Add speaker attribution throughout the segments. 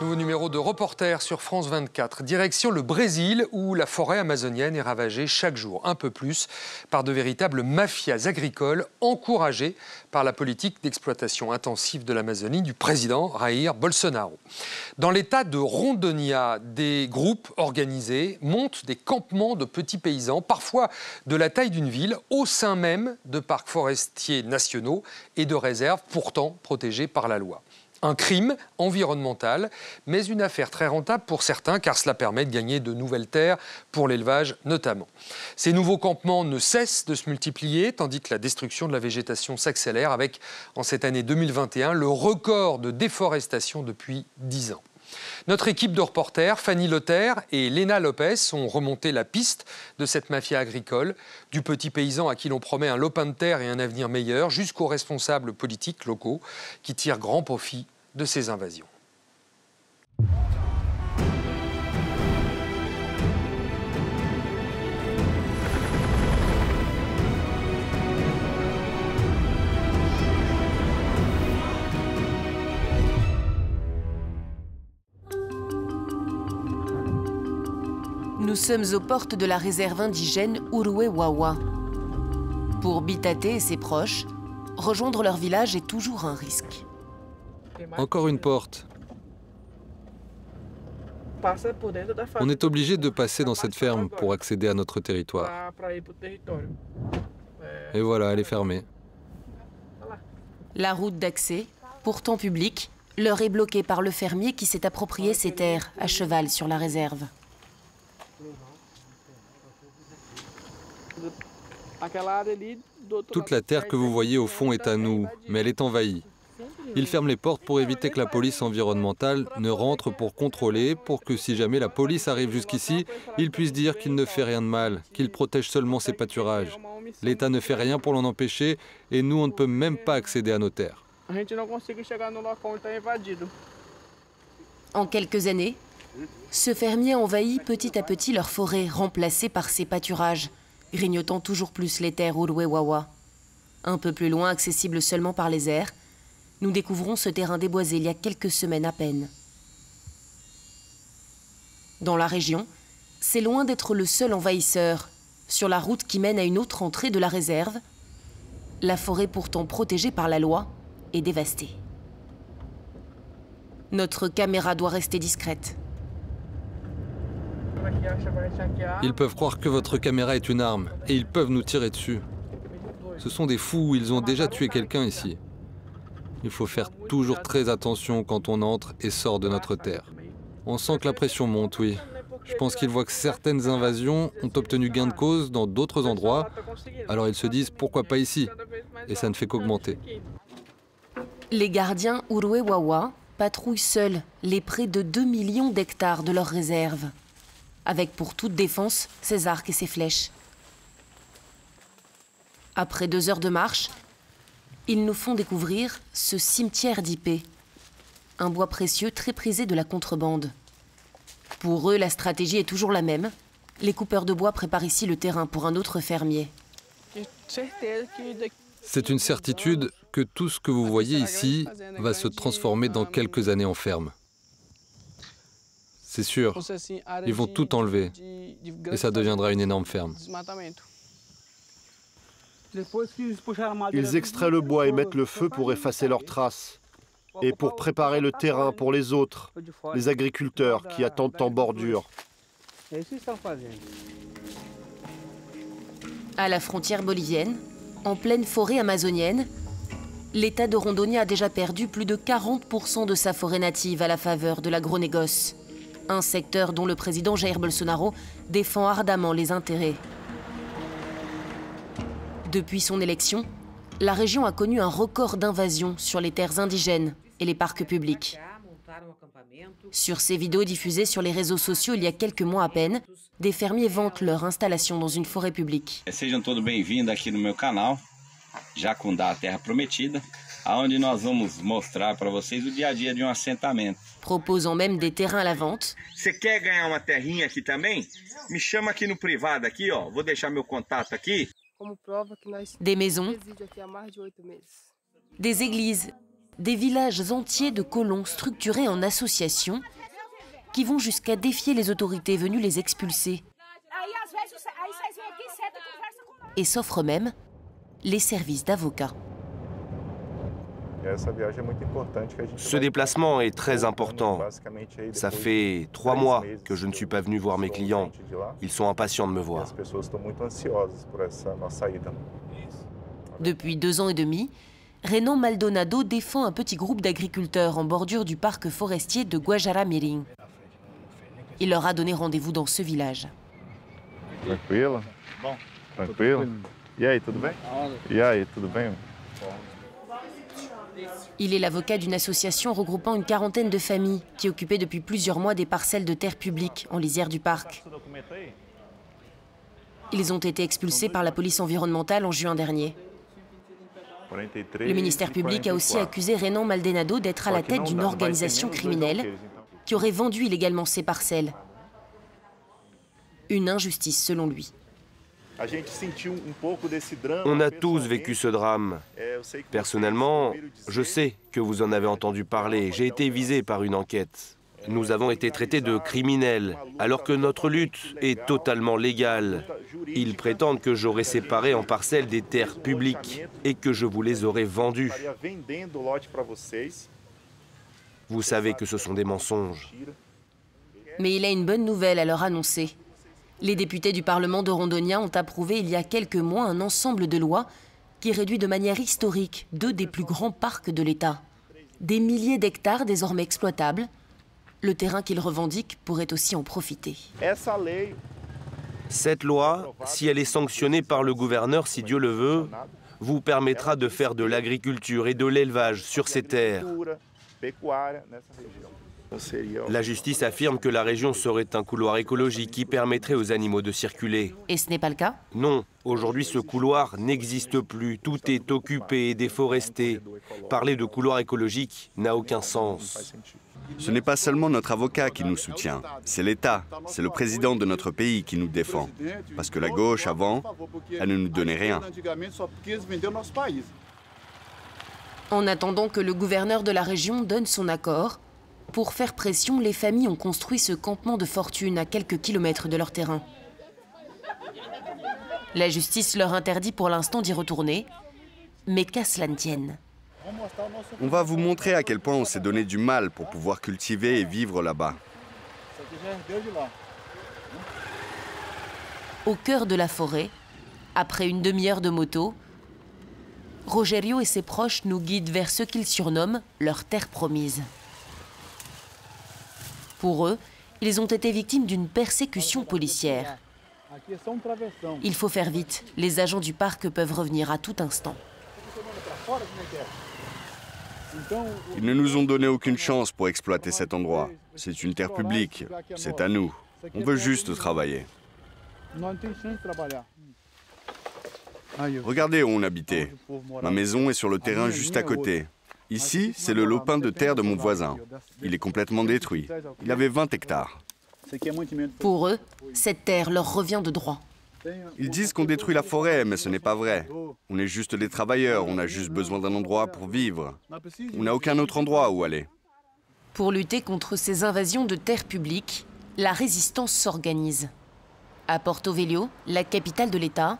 Speaker 1: Nouveau numéro de reporter sur France 24. Direction le Brésil où la forêt amazonienne est ravagée chaque jour un peu plus par de véritables mafias agricoles encouragées par la politique d'exploitation intensive de l'Amazonie du président Jair Bolsonaro. Dans l'état de Rondonia, des groupes organisés montent des campements de petits paysans, parfois de la taille d'une ville, au sein même de parcs forestiers nationaux et de réserves pourtant protégées par la loi un crime environnemental, mais une affaire très rentable pour certains car cela permet de gagner de nouvelles terres pour l'élevage notamment. Ces nouveaux campements ne cessent de se multiplier tandis que la destruction de la végétation s'accélère avec, en cette année 2021, le record de déforestation depuis 10 ans. Notre équipe de reporters, Fanny Lotter et Léna Lopez, ont remonté la piste de cette mafia agricole, du petit paysan à qui l'on promet un lopin de terre et un avenir meilleur, jusqu'aux responsables politiques locaux qui tirent grand profit de ces invasions.
Speaker 2: Nous sommes aux portes de la réserve indigène Uruewawa. Pour Bitate et ses proches, rejoindre leur village est toujours un risque.
Speaker 3: Encore une porte. On est obligé de passer dans cette ferme pour accéder à notre territoire. Et voilà, elle est fermée.
Speaker 2: La route d'accès, pourtant publique, leur est bloquée par le fermier qui s'est approprié ces terres à cheval sur la réserve.
Speaker 3: Toute la terre que vous voyez au fond est à nous, mais elle est envahie. Ils ferment les portes pour éviter que la police environnementale ne rentre pour contrôler, pour que si jamais la police arrive jusqu'ici, ils puissent dire qu'il ne fait rien de mal, qu'il protège seulement ses pâturages. L'État ne fait rien pour l'en empêcher et nous, on ne peut même pas accéder à nos terres.
Speaker 2: En quelques années, ce fermier envahit petit à petit leur forêt, remplacée par ses pâturages, grignotant toujours plus les terres Uruewawa. Un peu plus loin, accessible seulement par les airs, nous découvrons ce terrain déboisé il y a quelques semaines à peine. Dans la région, c'est loin d'être le seul envahisseur. Sur la route qui mène à une autre entrée de la réserve, la forêt pourtant protégée par la loi est dévastée. Notre caméra doit rester discrète.
Speaker 3: Ils peuvent croire que votre caméra est une arme et ils peuvent nous tirer dessus. Ce sont des fous, ils ont déjà tué quelqu'un ici. Il faut faire toujours très attention quand on entre et sort de notre terre. On sent que la pression monte, oui. Je pense qu'ils voient que certaines invasions ont obtenu gain de cause dans d'autres endroits, alors ils se disent pourquoi pas ici? Et ça ne fait qu'augmenter.
Speaker 2: Les gardiens Uruewawa patrouillent seuls les près de 2 millions d'hectares de leurs réserves, avec pour toute défense ses arcs et ses flèches. Après deux heures de marche, ils nous font découvrir ce cimetière d'Ipé, un bois précieux très prisé de la contrebande. Pour eux, la stratégie est toujours la même. Les coupeurs de bois préparent ici le terrain pour un autre fermier.
Speaker 3: C'est une certitude que tout ce que vous voyez ici va se transformer dans quelques années en ferme. C'est sûr, ils vont tout enlever et ça deviendra une énorme ferme.
Speaker 4: Ils extraient le bois et mettent le feu pour effacer leurs traces et pour préparer le terrain pour les autres, les agriculteurs qui attendent en bordure.
Speaker 2: À la frontière bolivienne, en pleine forêt amazonienne, l'État de Rondonia a déjà perdu plus de 40% de sa forêt native à la faveur de l'agronégoce, un secteur dont le président Jair Bolsonaro défend ardemment les intérêts. Depuis son élection, la région a connu un record d'invasion sur les terres indigènes et les parcs publics. Sur ces vidéos diffusées sur les réseaux sociaux il y a quelques mois à peine, des fermiers vantent leur installation dans une forêt publique.
Speaker 5: Sejam bem-vindos aqui canal, aonde nós vamos mostrar para vocês o dia a dia de um assentamento.
Speaker 2: Proposant même des terrains à la vente,
Speaker 5: Você quer ganhar uma terrinha aqui também? Me chama aqui no privado aqui, ó. Vou deixar meu contato aqui.
Speaker 2: des maisons, des églises des villages entiers de colons structurés en associations qui vont jusqu'à défier les autorités venues les expulser et s'offrent même les services d'avocats.
Speaker 6: Ce déplacement est très important. Ça fait trois mois que je ne suis pas venu voir mes clients. Ils sont impatients de me voir.
Speaker 2: Depuis deux ans et demi, Renan Maldonado défend un petit groupe d'agriculteurs en bordure du parc forestier de Guajara Mirim. Il leur a donné rendez-vous dans ce village.
Speaker 7: Tranquilo? Tranquilo? E aí, tudo bem? E aí, tudo bem?
Speaker 2: Il est l'avocat d'une association regroupant une quarantaine de familles qui occupaient depuis plusieurs mois des parcelles de terre publique en lisière du parc. Ils ont été expulsés par la police environnementale en juin dernier. Le ministère public a aussi accusé Renan Maldonado d'être à la tête d'une organisation criminelle qui aurait vendu illégalement ces parcelles. Une injustice selon lui.
Speaker 6: On a tous vécu ce drame. Personnellement, je sais que vous en avez entendu parler. J'ai été visé par une enquête. Nous avons été traités de criminels, alors que notre lutte est totalement légale. Ils prétendent que j'aurais séparé en parcelles des terres publiques et que je vous les aurais vendues. Vous savez que ce sont des mensonges.
Speaker 2: Mais il a une bonne nouvelle à leur annoncer. Les députés du Parlement de Rondonia ont approuvé il y a quelques mois un ensemble de lois qui réduit de manière historique deux des plus grands parcs de l'État. Des milliers d'hectares désormais exploitables. Le terrain qu'ils revendiquent pourrait aussi en profiter.
Speaker 6: Cette loi, si elle est sanctionnée par le gouverneur, si Dieu le veut, vous permettra de faire de l'agriculture et de l'élevage sur ces terres. La justice affirme que la région serait un couloir écologique qui permettrait aux animaux de circuler.
Speaker 2: Et ce n'est pas le cas?
Speaker 6: Non, aujourd'hui ce couloir n'existe plus. Tout est occupé et déforesté. Parler de couloir écologique n'a aucun sens.
Speaker 8: Ce n'est pas seulement notre avocat qui nous soutient, c'est l'État, c'est le président de notre pays qui nous défend. Parce que la gauche, avant, elle ne nous donnait rien.
Speaker 2: En attendant que le gouverneur de la région donne son accord, pour faire pression, les familles ont construit ce campement de fortune à quelques kilomètres de leur terrain. La justice leur interdit pour l'instant d'y retourner, mais qu'à cela ne tienne.
Speaker 8: On va vous montrer à quel point on s'est donné du mal pour pouvoir cultiver et vivre là-bas.
Speaker 2: Au cœur de la forêt, après une demi-heure de moto, Rogerio et ses proches nous guident vers ce qu'ils surnomment leur terre promise. Pour eux, ils ont été victimes d'une persécution policière. Il faut faire vite, les agents du parc peuvent revenir à tout instant.
Speaker 8: Ils ne nous ont donné aucune chance pour exploiter cet endroit. C'est une terre publique, c'est à nous. On veut juste travailler. Regardez où on habitait. Ma maison est sur le terrain juste à côté. Ici, c'est le lopin de terre de mon voisin. Il est complètement détruit. Il avait 20 hectares.
Speaker 2: Pour eux, cette terre leur revient de droit.
Speaker 8: Ils disent qu'on détruit la forêt, mais ce n'est pas vrai. On est juste des travailleurs, on a juste besoin d'un endroit pour vivre. On n'a aucun autre endroit où aller.
Speaker 2: Pour lutter contre ces invasions de terres publiques, la résistance s'organise. À Porto Velho, la capitale de l'État,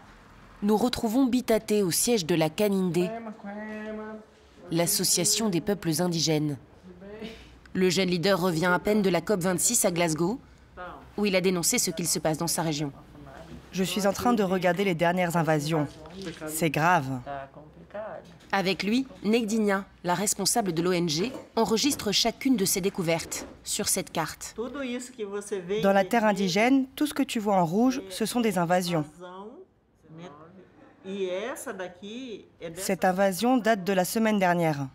Speaker 2: nous retrouvons Bitate au siège de la Caninde, l'association des peuples indigènes. Le jeune leader revient à peine de la COP26 à Glasgow, où il a dénoncé ce qu'il se passe dans sa région.
Speaker 9: Je suis en train de regarder les dernières invasions. C'est grave.
Speaker 2: Avec lui, Negdinia, la responsable de l'ONG, enregistre chacune de ses découvertes sur cette carte.
Speaker 9: Dans la terre indigène, tout ce que tu vois en rouge, ce sont des invasions. Cette invasion date de la semaine dernière.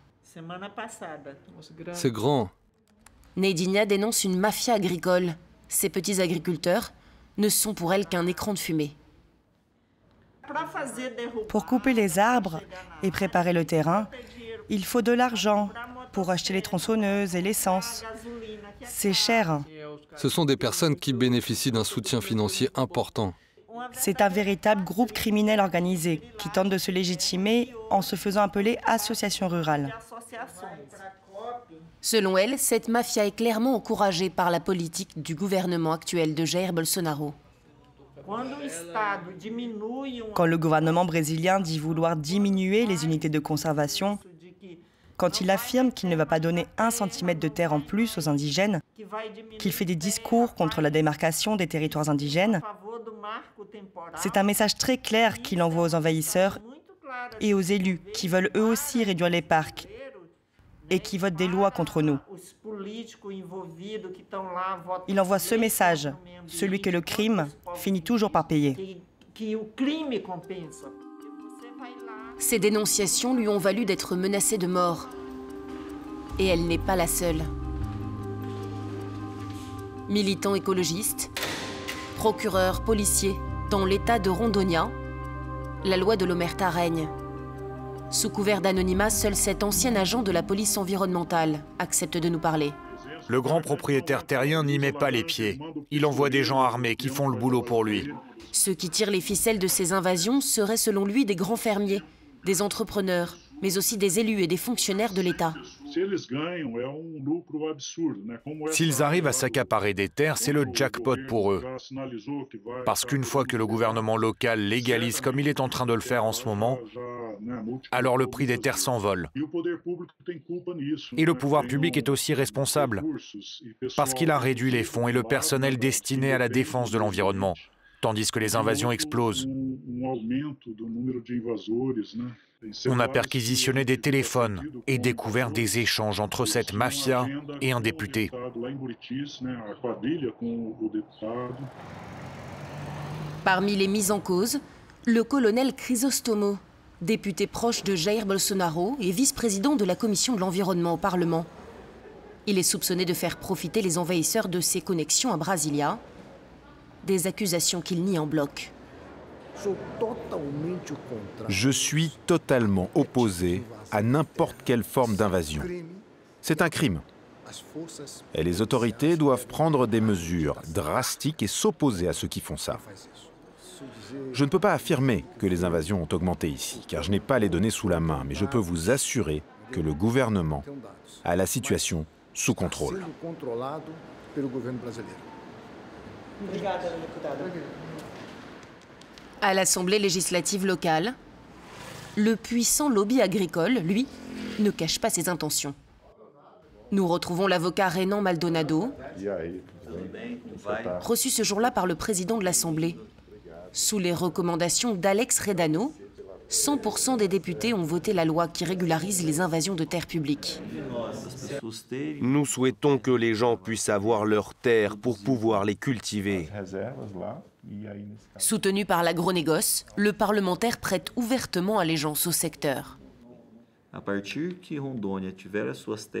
Speaker 3: C'est grand.
Speaker 2: Nedina dénonce une mafia agricole. Ces petits agriculteurs ne sont pour elle qu'un écran de fumée.
Speaker 9: Pour couper les arbres et préparer le terrain, il faut de l'argent pour acheter les tronçonneuses et l'essence. C'est cher.
Speaker 3: Ce sont des personnes qui bénéficient d'un soutien financier important.
Speaker 9: C'est un véritable groupe criminel organisé qui tente de se légitimer en se faisant appeler association rurale.
Speaker 2: Selon elle, cette mafia est clairement encouragée par la politique du gouvernement actuel de Jair Bolsonaro.
Speaker 9: Quand le gouvernement brésilien dit vouloir diminuer les unités de conservation, quand il affirme qu'il ne va pas donner un centimètre de terre en plus aux indigènes, qu'il fait des discours contre la démarcation des territoires indigènes, c'est un message très clair qu'il envoie aux envahisseurs et aux élus qui veulent eux aussi réduire les parcs et qui votent des lois contre nous. Il envoie ce message, celui que le crime finit toujours par payer.
Speaker 2: Ces dénonciations lui ont valu d'être menacée de mort. Et elle n'est pas la seule. Militants écologistes, procureurs, policiers, dans l'état de Rondonia, la loi de l'Omerta règne. Sous couvert d'anonymat, seul cet ancien agent de la police environnementale accepte de nous parler.
Speaker 10: Le grand propriétaire terrien n'y met pas les pieds. Il envoie des gens armés qui font le boulot pour lui.
Speaker 2: Ceux qui tirent les ficelles de ces invasions seraient selon lui des grands fermiers, des entrepreneurs, mais aussi des élus et des fonctionnaires de l'État.
Speaker 10: S'ils arrivent à s'accaparer des terres, c'est le jackpot pour eux. Parce qu'une fois que le gouvernement local légalise comme il est en train de le faire en ce moment, alors le prix des terres s'envole. Et le pouvoir public est aussi responsable, parce qu'il a réduit les fonds et le personnel destiné à la défense de l'environnement, tandis que les invasions explosent. On a perquisitionné des téléphones et découvert des échanges entre cette mafia et un député.
Speaker 2: Parmi les mises en cause, le colonel Chrysostomo, député proche de Jair Bolsonaro et vice-président de la commission de l'environnement au Parlement. Il est soupçonné de faire profiter les envahisseurs de ses connexions à Brasilia, des accusations qu'il nie en bloc.
Speaker 11: Je suis totalement opposé à n'importe quelle forme d'invasion. C'est un crime. Et les autorités doivent prendre des mesures drastiques et s'opposer à ceux qui font ça. Je ne peux pas affirmer que les invasions ont augmenté ici, car je n'ai pas les données sous la main, mais je peux vous assurer que le gouvernement a la situation sous contrôle.
Speaker 2: À l'Assemblée législative locale, le puissant lobby agricole, lui, ne cache pas ses intentions. Nous retrouvons l'avocat Renan Maldonado, reçu ce jour-là par le président de l'Assemblée. Sous les recommandations d'Alex Redano, 100% des députés ont voté la loi qui régularise les invasions de terres publiques.
Speaker 6: Nous souhaitons que les gens puissent avoir leurs terres pour pouvoir les cultiver.
Speaker 2: Soutenu par l'agronégoce, le parlementaire prête ouvertement allégeance au secteur.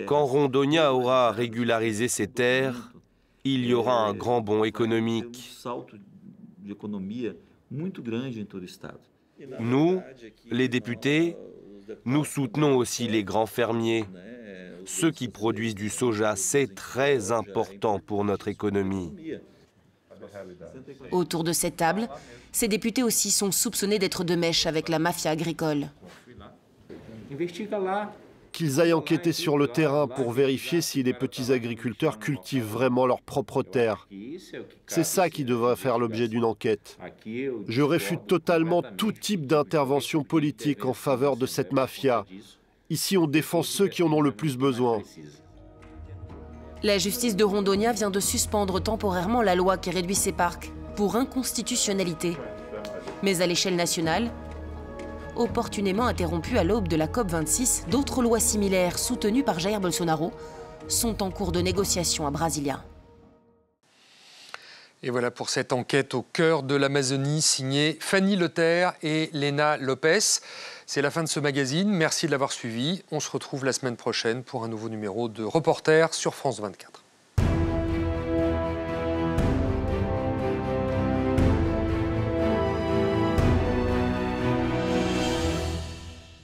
Speaker 6: Quand Rondonia aura régularisé ses terres, il y aura un grand bond économique. Nous, les députés, nous soutenons aussi les grands fermiers. Ceux qui produisent du soja, c'est très important pour notre économie.
Speaker 2: Autour de cette table, ces députés aussi sont soupçonnés d'être de mèche avec la mafia agricole.
Speaker 4: Qu'ils aillent enquêter sur le terrain pour vérifier si les petits agriculteurs cultivent vraiment leurs propres terres. C'est ça qui devrait faire l'objet d'une enquête. Je réfute totalement tout type d'intervention politique en faveur de cette mafia. Ici, on défend ceux qui en ont le plus besoin.
Speaker 2: La justice de Rondonia vient de suspendre temporairement la loi qui réduit ces parcs pour inconstitutionnalité. Mais à l'échelle nationale, opportunément interrompue à l'aube de la COP26, d'autres lois similaires soutenues par Jair Bolsonaro sont en cours de négociation à Brasilia.
Speaker 1: Et voilà pour cette enquête au cœur de l'Amazonie signée Fanny Leterre et Léna Lopez. C'est la fin de ce magazine. Merci de l'avoir suivi. On se retrouve la semaine prochaine pour un nouveau numéro de Reporter sur France 24.